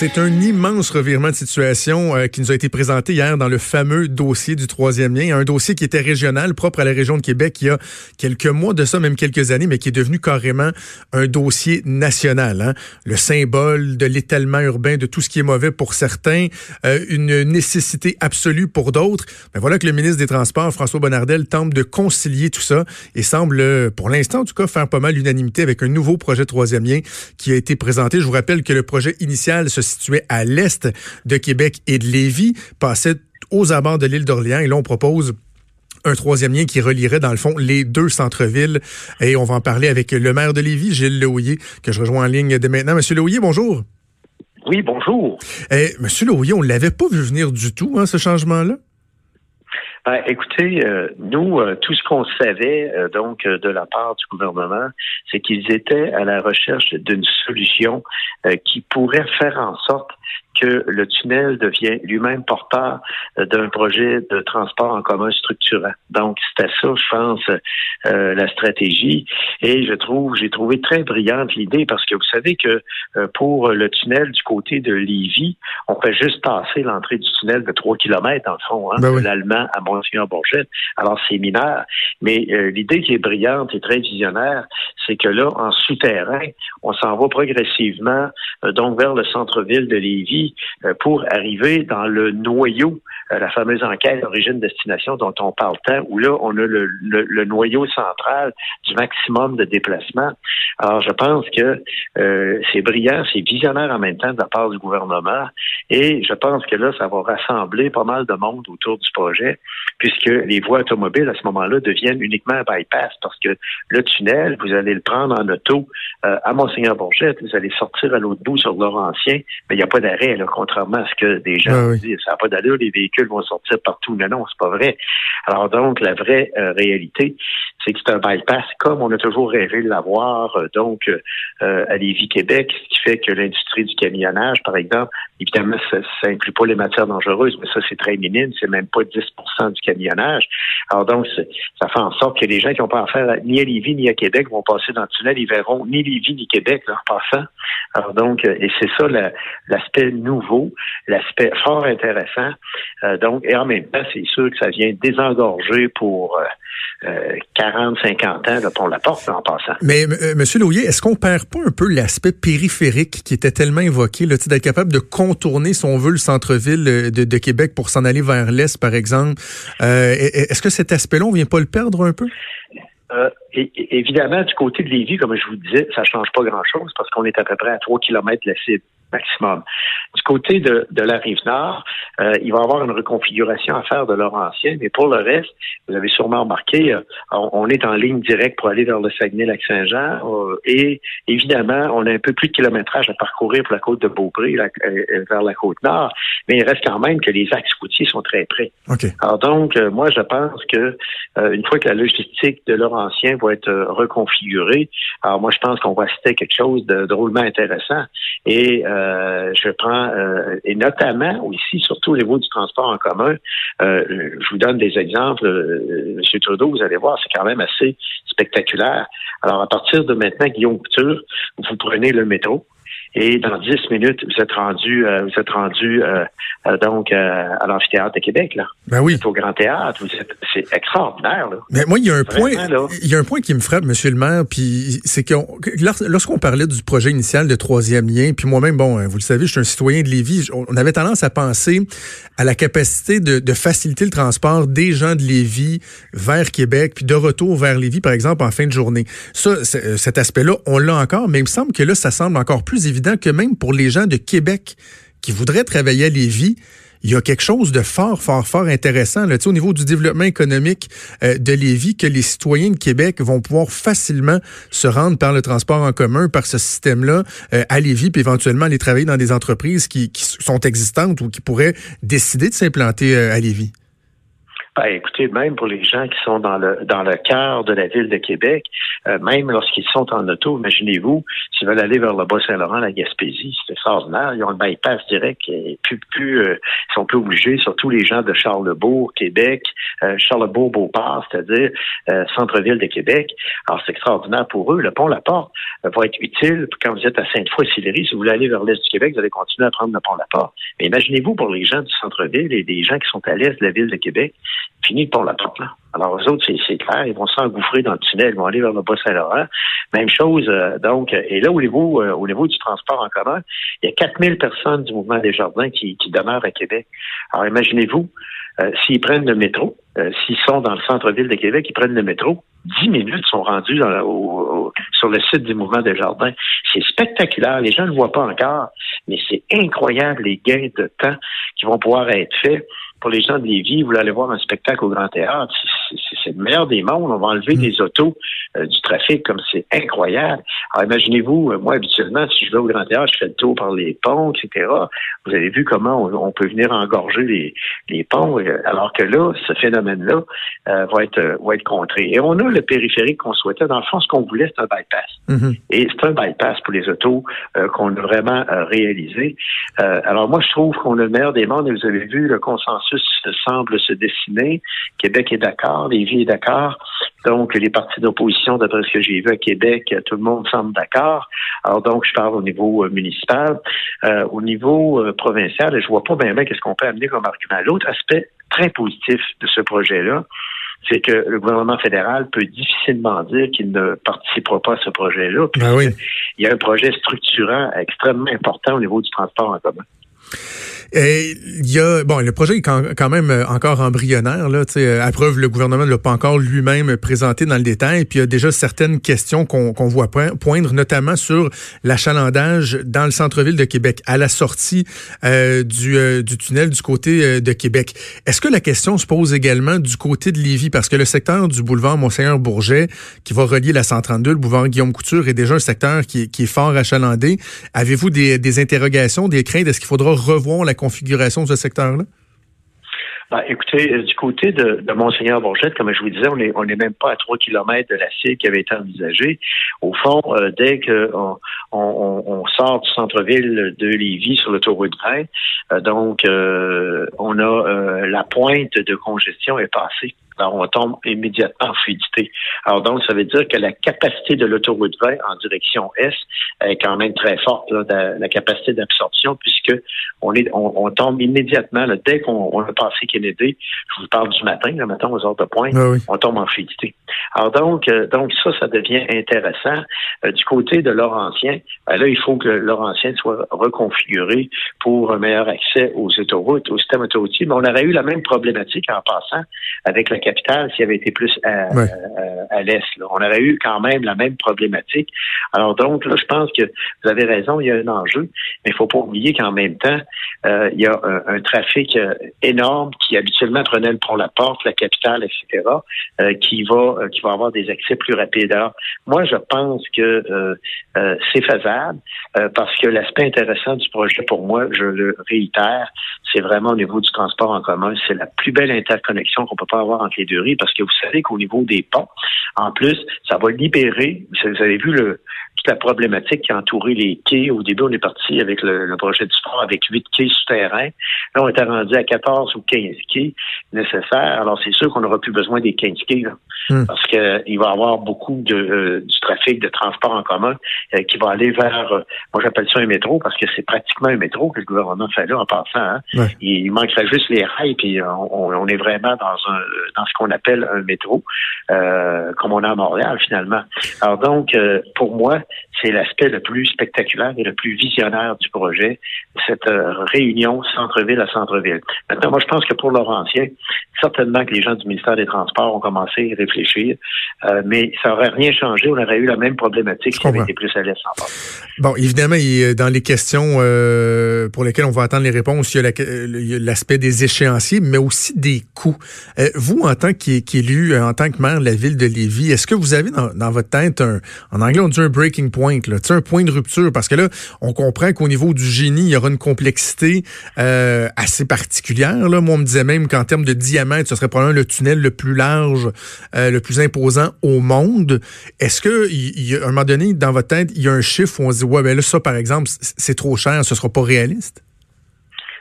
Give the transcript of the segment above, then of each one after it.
C'est un immense revirement de situation euh, qui nous a été présenté hier dans le fameux dossier du troisième lien, un dossier qui était régional, propre à la région de Québec, il y a quelques mois de ça, même quelques années, mais qui est devenu carrément un dossier national. Hein. Le symbole de l'étalement urbain, de tout ce qui est mauvais pour certains, euh, une nécessité absolue pour d'autres. Mais voilà que le ministre des Transports, François Bonnardel, tente de concilier tout ça et semble, pour l'instant en tout cas, faire pas mal l'unanimité avec un nouveau projet troisième lien qui a été présenté. Je vous rappelle que le projet initial se situé à l'est de Québec et de Lévis, passait aux abords de l'île d'Orléans. Et là, on propose un troisième lien qui relierait dans le fond les deux centres-villes. Et on va en parler avec le maire de Lévis, Gilles Lehouillier, que je rejoins en ligne dès maintenant. Monsieur Lehouillier, bonjour. Oui, bonjour. Eh, Monsieur Lehouillier, on ne l'avait pas vu venir du tout, hein, ce changement-là? Ben, écoutez, euh, nous, euh, tout ce qu'on savait euh, donc de la part du gouvernement, c'est qu'ils étaient à la recherche d'une solution qui pourrait faire en sorte que le tunnel devient lui-même porteur d'un projet de transport en commun structurant. Donc, c'était ça, je pense, euh, la stratégie. Et je trouve, j'ai trouvé très brillante l'idée parce que vous savez que euh, pour le tunnel du côté de Lévis, on fait juste passer l'entrée du tunnel de 3 km, en fond, hein, ben de l'Allemand à Alors, c'est mineur. Mais euh, l'idée qui est brillante et très visionnaire, c'est que là, en souterrain, on s'en va progressivement donc vers le centre-ville de Lévis euh, pour arriver dans le noyau, euh, la fameuse enquête origine-destination dont on parle tant, où là, on a le, noyau central du maximum de déplacement. Alors, je pense que euh, c'est brillant, c'est visionnaire en même temps de la part du gouvernement, et je pense que là, ça va rassembler pas mal de monde autour du projet, puisque les voies automobiles, à ce moment-là, deviennent uniquement un bypass, parce que le tunnel, vous allez le prendre en auto à Monseigneur-Bourgette, vous allez sortir à l'autre bout sur Laurentien, mais il n'y a pas d'arrêt contrairement à ce que des gens disent. Ça n'a pas d'allure, les véhicules vont sortir partout. Non, non, c'est pas vrai. Alors donc, la vraie euh, réalité, c'est que c'est un bypass comme on a toujours rêvé de l'avoir, euh, donc euh, à Lévis-Québec, ce qui fait que l'industrie du camionnage, par exemple, évidemment, ça n'inclut pas les matières dangereuses, mais ça, c'est très minime, c'est même pas 10 du camionnage. Alors donc, ça fait en sorte que les gens qui n'ont pas affaire ni à Lévis ni à Québec vont passer dans le tunnel, ils verront ni Lévis ni Québec en passant. Alors donc, et c'est ça l'aspect nouveau, l'aspect fort intéressant. Euh, donc, et en même temps, c'est sûr que ça vient désengorger pour 40, euh, 50 euh, ans, pour la porte en passant. Mais M. Monsieur Louillet, est-ce qu'on perd pas un peu l'aspect périphérique qui était tellement évoqué, d'être capable de contourner, si on veut, le centre-ville de, Québec pour s'en aller vers l'est, par exemple? est-ce que cet aspect-là, on vient pas le perdre un peu? évidemment, du côté de Lévis, comme je vous disais, ça change pas grand-chose parce qu'on est à peu près à 3 km de la cible maximum. Du côté de, de la rive nord, euh, il va y avoir une reconfiguration à faire de leur ancien, mais pour le reste, vous avez sûrement remarqué, euh, on, est en ligne directe pour aller vers le Saguenay-Lac-Saint-Jean euh, et évidemment, on a un peu plus de kilométrage à parcourir pour la côte de Beaupré vers la côte nord, mais il reste quand même que les axes routiers sont très près. Alors donc, moi, je pense que une fois que la logistique de leur ancien va être reconfigurée, alors moi, je pense qu'on va citer quelque chose de drôlement intéressant et euh, je prends, euh, et notamment aussi, surtout au niveau du transport en commun, euh, je vous donne des exemples. Monsieur Trudeau, vous allez voir, c'est quand même assez spectaculaire. Alors, à partir de maintenant, Guillaume Couture, vous prenez le métro, et dans dix minutes, vous êtes rendu, euh, vous êtes rendu euh, euh, donc à l'amphithéâtre de Québec là. Ben oui. au Grand Théâtre. C'est extraordinaire là. Mais moi, il y a un point, il y a un point qui me frappe, Monsieur le Maire, puis c'est que lorsqu'on parlait du projet initial de troisième lien, puis moi-même, bon, vous le savez, je suis un citoyen de Lévis. On avait tendance à penser à la capacité de, de faciliter le transport des gens de Lévis vers Québec, puis de retour vers Lévis, par exemple, en fin de journée. Ça, cet aspect-là, on l'a encore, mais il me semble que là, ça semble encore plus évident que même pour les gens de Québec qui voudraient travailler à Lévis, il y a quelque chose de fort, fort, fort intéressant là, au niveau du développement économique euh, de Lévis, que les citoyens de Québec vont pouvoir facilement se rendre par le transport en commun, par ce système-là, euh, à Lévis, puis éventuellement aller travailler dans des entreprises qui, qui sont existantes ou qui pourraient décider de s'implanter à Lévis. Ben, écoutez, même pour les gens qui sont dans le dans le cœur de la ville de Québec, euh, même lorsqu'ils sont en auto, imaginez-vous, s'ils veulent aller vers le Bas-Saint-Laurent, la Gaspésie, c'est extraordinaire. Ils ont le bypass direct et plus, euh, ils sont plus obligés, surtout les gens de Charlebourg, Québec, euh, Charlebourg-Beauport, c'est-à-dire centre-ville de Québec. Alors, c'est extraordinaire pour eux. Le pont La Porte va être utile quand vous êtes à Sainte-Foy-Sillery. Si vous voulez aller vers l'est du Québec, vous allez continuer à prendre le pont La Porte. Mais imaginez-vous pour les gens du centre-ville et des gens qui sont à l'est de la ville de Québec, fini pour la porte là. Alors, eux autres, c'est clair, ils vont s'engouffrer dans le tunnel, ils vont aller vers le Bas-Saint-Laurent. Même chose, euh, donc, et là, au niveau, euh, au niveau du transport en commun, il y a 4000 personnes du mouvement des jardins qui, qui demeurent à Québec. Alors, imaginez-vous, euh, s'ils prennent le métro, s'ils sont dans le centre-ville de Québec, ils prennent le métro, 10 minutes sont rendues dans sur le site du mouvement des jardins. C'est spectaculaire, les gens ne le voient pas encore, mais c'est incroyable les gains de temps qui vont pouvoir être faits pour les gens de Lévis, vous voulez aller voir un spectacle au Grand Théâtre, c'est le meilleur des mondes. On va enlever mm. des autos euh, du trafic comme c'est incroyable. Alors imaginez-vous, euh, moi habituellement, si je vais au Grand Théâtre, je fais le tour par les ponts, etc. Vous avez vu comment on, peut venir engorger les, les ponts, euh, alors que là, ce phénomène-là va être va être contré. Et on a le périphérique qu'on souhaitait. Dans le fond, ce qu'on voulait, c'est un bypass. Mm-hmm. Et c'est un bypass pour les autos qu'on a vraiment réalisé. alors moi, je trouve qu'on a le meilleur des mondes. Et vous avez vu, le consensus semble se dessiner. Québec est d'accord, Lévis est d'accord. Donc, les partis d'opposition, d'après ce que j'ai vu à Québec, tout le monde semble d'accord. Alors donc, je parle au niveau euh, municipal. Euh, au niveau euh, provincial, je vois pas bien, bien qu'est-ce qu'on peut amener comme argument. L'autre aspect très positif de ce projet-là, c'est que le gouvernement fédéral peut difficilement dire qu'il ne participera pas à ce projet-là. Ben oui. Il y a un projet structurant extrêmement important au niveau du transport en commun. Il y a bon, le projet est quand, même euh, encore embryonnaire là. Euh, à preuve, le gouvernement ne l'a pas encore lui-même présenté dans le détail. Puis il y a déjà certaines questions qu'on voit poindre, notamment sur l'achalandage dans le centre-ville de Québec, à la sortie euh, du, tunnel du côté de Québec. Est-ce que la question se pose également du côté de Lévis, parce que le secteur du boulevard Monseigneur Bourget, qui va relier la 132, le boulevard Guillaume Couture, est déjà un secteur qui, qui est fort achalandé. Avez-vous des, des interrogations, des craintes? Est-ce qu'il faudra revoir la configuration de ce secteur-là? Ben, écoutez, euh, du côté de, de Monseigneur Bourgette, comme je vous disais, on n'est même pas à trois kilomètres de la cible qui avait été envisagée. Au fond, euh, dès qu'on on, sort du centre-ville de Lévis sur l'autoroute 20, euh, donc on a la pointe de congestion est passée alors on tombe immédiatement en fluidité. Alors donc, ça veut dire que la capacité de l'autoroute 20 en direction est est quand même très forte, la, capacité d'absorption, puisque on est on, tombe immédiatement, dès qu'on a passé Kennedy, je vous parle du matin, le matin aux heures de pointe, ah on tombe en fluidité. Alors donc, euh, donc ça, ça devient intéressant. Euh, du côté de Laurentien, ben là, il faut que Laurentien soit reconfiguré pour un meilleur accès aux autoroutes, au système autoroutier. Mais on aurait eu la même problématique en passant avec la capitale s'il avait été plus à, à, l'est. On aurait eu quand même la même problématique. Alors donc, là, je pense que vous avez raison, il y a un enjeu, mais il faut pas oublier qu'en même temps, euh, il y a un, trafic euh, énorme qui habituellement prenait le pont La Porte, la capitale, etc., euh, qui va qui va avoir des accès plus rapides. Alors, moi, je pense que c'est faisable parce que l'aspect intéressant du projet, pour moi, je le réitère, c'est vraiment au niveau du transport en commun, c'est la plus belle interconnexion qu'on peut pas avoir entre parce que vous savez qu'au niveau des ponts, en plus, ça va libérer, vous avez vu le, toute la problématique qui a entouré les quais. Au début, on est parti avec le, projet du sport avec huit quais souterrains. Là, on était rendu à 14 ou 15 quais nécessaires. Alors, c'est sûr qu'on n'aura plus besoin des 15 quais, hmm. parce qu'il va y avoir beaucoup de, euh, du trafic de transport en commun euh, qui va aller vers, euh, moi j'appelle ça un métro, parce que c'est pratiquement un métro que le gouvernement fait là en passant. Hein. Il, manquerait juste les rails, puis on, on, est vraiment dans un dans ce qu'on appelle un métro, comme on a à Montréal finalement. Alors donc, pour moi, c'est l'aspect le plus spectaculaire et le plus visionnaire du projet, cette euh, réunion centre-ville à centre-ville. Maintenant, moi, je pense que pour Laurentien, certainement que les gens du ministère des Transports ont commencé à y réfléchir, euh, mais ça n'aurait rien changé. On aurait eu la même problématique si on avait été plus à l'est Bon, évidemment, dans les questions euh, pour lesquelles on va attendre les réponses, il y a l'aspect des échéanciers, mais aussi des coûts. vous, en tant qu'élu, en tant que maire de la ville de Lévis, est-ce que vous avez dans, dans votre tête un, en anglais, on dit un breaking point, un point de rupture, parce que là, on comprend qu'au niveau du génie, il y aura une complexité euh, assez particulière. Là. Moi, on me disait même qu'en termes de diamètre, ce serait probablement le tunnel le plus large, euh, le plus imposant au monde. Est-ce que, à un moment donné, dans votre tête, il y a un chiffre où on se dit, ouais, ben là, ça, par exemple, c'est trop cher, ce sera pas réaliste?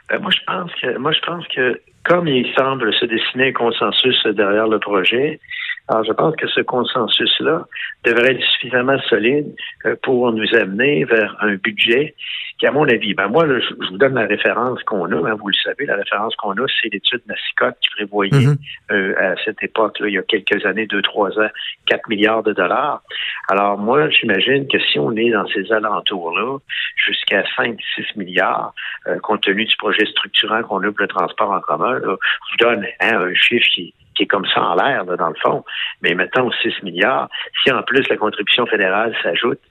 Ben, moi, je pense que, moi, je pense que, comme il semble se dessiner un consensus derrière le projet, alors, je pense que ce consensus-là devrait être suffisamment solide euh, pour nous amener vers un budget qui, à mon avis, ben moi, je, vous donne la référence qu'on a, hein, vous le savez, la référence qu'on a, c'est l'étude Massicotte qui prévoyait mm-hmm. euh, à cette époque-là, il y a quelques années, deux, trois ans, 4 milliards de dollars. Alors, moi, j'imagine que si on est dans ces alentours-là, jusqu'à 5, 6 milliards, euh, compte tenu du projet structurant qu'on a pour le transport en commun, là, je vous donne hein, un chiffre qui qui est comme ça en l'air, dans le fond. Mais mettons 6 milliards. Si en plus la contribution fédérale s'ajoute,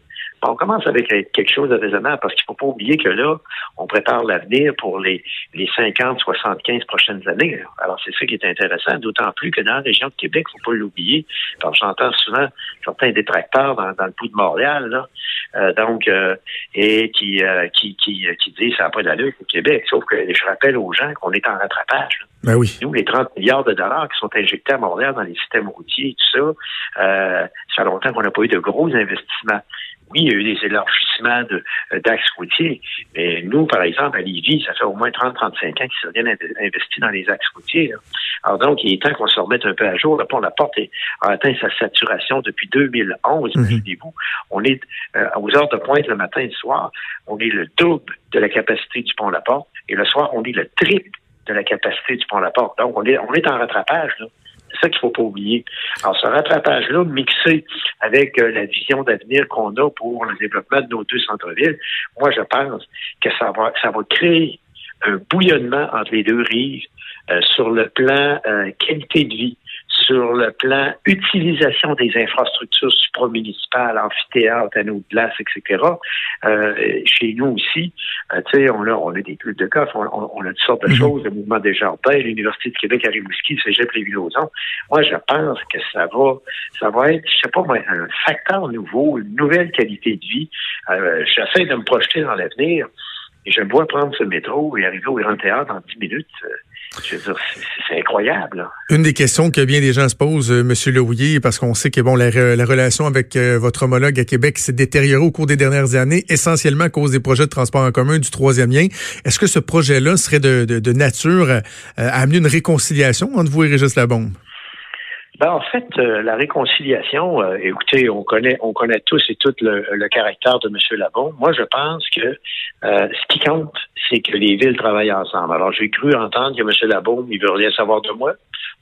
on commence avec quelque chose de raisonnable parce qu'il ne faut pas oublier que là, on prépare l'avenir pour les, les 50, 75 prochaines années. Alors, c'est ça qui est intéressant, d'autant plus que dans la région de Québec, il ne faut pas l'oublier. J'entends souvent certains détracteurs dans, dans le pouls de Montréal, là, euh, donc, euh, et qui, euh, qui, qui, qui disent ça n'a pas d'allure au Québec. Sauf que je rappelle aux gens qu'on est en rattrapage. Ben oui. Nous, les 30 milliards de dollars qui sont injectés à Montréal dans les systèmes routiers et tout ça, ça fait longtemps qu'on n'a pas eu de gros investissements oui, il y a eu des élargissements euh, d'axes routiers, mais nous, par exemple, à Lévis, ça fait au moins 30-35 ans qu'ils sont bien investis dans les axes routiers. Alors donc, il est temps qu'on se remette un peu à jour. Le pont La Porte a atteint sa saturation depuis 2011, mhm. imaginez-vous. On est euh, aux heures de pointe le matin et le soir, on est le double de la capacité du pont La Porte, et le soir, on est le triple de la capacité du pont La Porte. Donc, on est, on est en rattrapage. Là. C'est ça qu'il faut pas oublier. Alors, ce rattrapage-là, mixé avec euh, la vision d'avenir qu'on a pour le développement de nos deux centres-villes, moi, je pense que ça va, ça va créer un bouillonnement entre les deux rives euh, sur le plan euh, qualité de vie sur le plan utilisation des infrastructures supramunicipales, amphithéâtres, anneaux de glace, etc. Euh, chez nous aussi, euh, tu sais, on a, on a des clubs de golf, on, on, a toutes sortes de mhm. choses, le mouvement des jardins, l'Université de Québec à Rimouski, le Cégep Lévis-Lauzon. Moi, je pense que ça va, ça va être, je sais pas moi, un facteur nouveau, une nouvelle qualité de vie. Euh, J'essaie de me projeter dans l'avenir. Et je me vois prendre ce métro et arriver au Grand Théâtre en 10 minutes. C'est incroyable. Une des questions que bien des gens se posent, euh, M. Lerouillet, parce qu'on sait que bon, la, relation avec euh, votre homologue à Québec s'est détériorée au cours des dernières années, essentiellement à cause des projets de transport en commun du troisième lien. Est-ce que ce projet-là serait de, nature à amener une réconciliation entre vous et Régis Labombe? Ben, en fait, euh, la réconciliation, euh, écoutez, on connaît, on connaît tous et toutes le, caractère de M. Labon. Moi, je pense que euh, ce qui compte, c'est que les villes travaillent ensemble. Alors, j'ai cru entendre que M. Labon, il veut rien savoir de moi.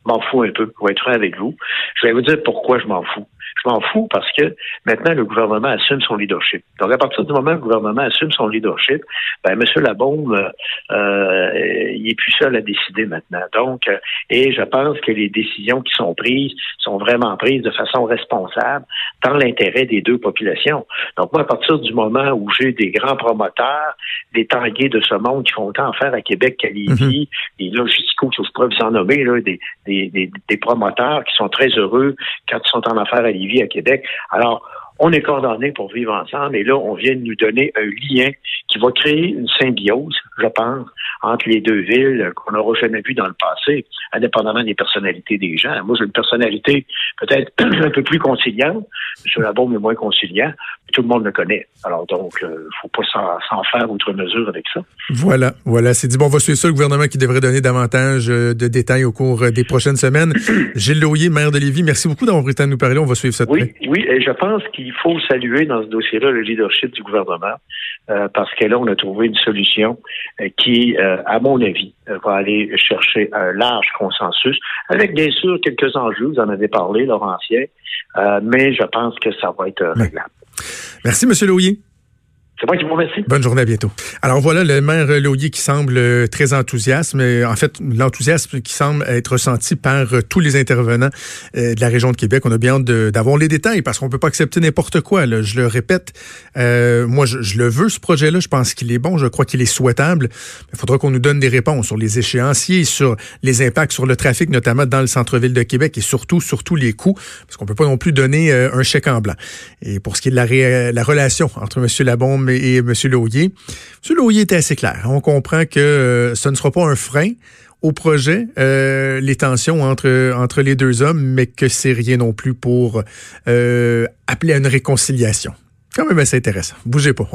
M'en fous un peu, pour être franc avec vous. Je vais vous dire pourquoi je m'en fous. Je m'en fous parce que maintenant, le gouvernement assume son leadership. Donc, à partir du moment où le gouvernement assume son leadership, ben, M. Labaume, euh, il est plus seul à décider maintenant. Donc, euh, et je pense que les décisions qui sont prises sont vraiment prises de façon responsable dans l'intérêt des deux populations. Donc, moi, à partir du moment où j'ai des grands promoteurs, des tangués de ce monde qui font autant faire à Québec qu'à Lévis, mm-hmm. et là, jusqu'où je vous en nommer, là, des, des, des, des promoteurs qui sont très heureux quand ils sont en affaires à Lévis, à Québec. Alors, on est condamnés pour vivre ensemble et là, on vient de nous donner un lien qui va créer une symbiose, je pense, entre les deux villes qu'on n'aura jamais vu dans le passé, indépendamment des personnalités des gens. Moi, j'ai une personnalité peut-être un peu plus conciliante. M. Labaume est moins conciliant. Tout le monde le connaît. Alors donc, il euh, faut pas s'en faire outre mesure avec ça. Voilà, voilà. C'est dit, bon, on va suivre ça, le gouvernement qui devrait donner davantage euh, de détails au cours euh, des prochaines semaines. Gilles Loyer, maire de Lévis, merci beaucoup d'avoir été à nous parler. On va suivre ça de Oui, oui, et je pense qu'il faut saluer dans ce dossier-là le leadership du gouvernement. parce que là, on a trouvé une solution qui, à mon avis, va aller chercher un large consensus, avec bien sûr quelques enjeux, vous en avez parlé, Laurentien, mais je pense que ça va être réglable. Merci, M. Louis. C'est moi qui vous remercie. Bonne journée, à bientôt. Alors voilà le maire Loyer qui semble euh, très enthousiaste, mais en fait, l'enthousiasme qui semble être ressenti par euh, tous les intervenants euh, de la région de Québec. On a bien hâte d'avoir les détails parce qu'on peut pas accepter n'importe quoi. Je le répète, moi, je, le veux, ce projet-là. Je pense qu'il est bon. Je crois qu'il est souhaitable. Il faudra qu'on nous donne des réponses sur les échéanciers, sur les impacts sur le trafic, notamment dans le centre-ville de Québec et surtout, surtout les coûts, parce qu'on peut pas non plus donner un chèque en blanc. Et pour ce qui est de la, la relation entre M. Labombe et M. Laulier. M. Était assez clair. On comprend que euh, ce ne sera pas un frein au projet, euh, les tensions entre, entre les deux hommes, mais que c'est rien non plus pour euh, appeler à une réconciliation. Quand même assez intéressant. Bougez pas.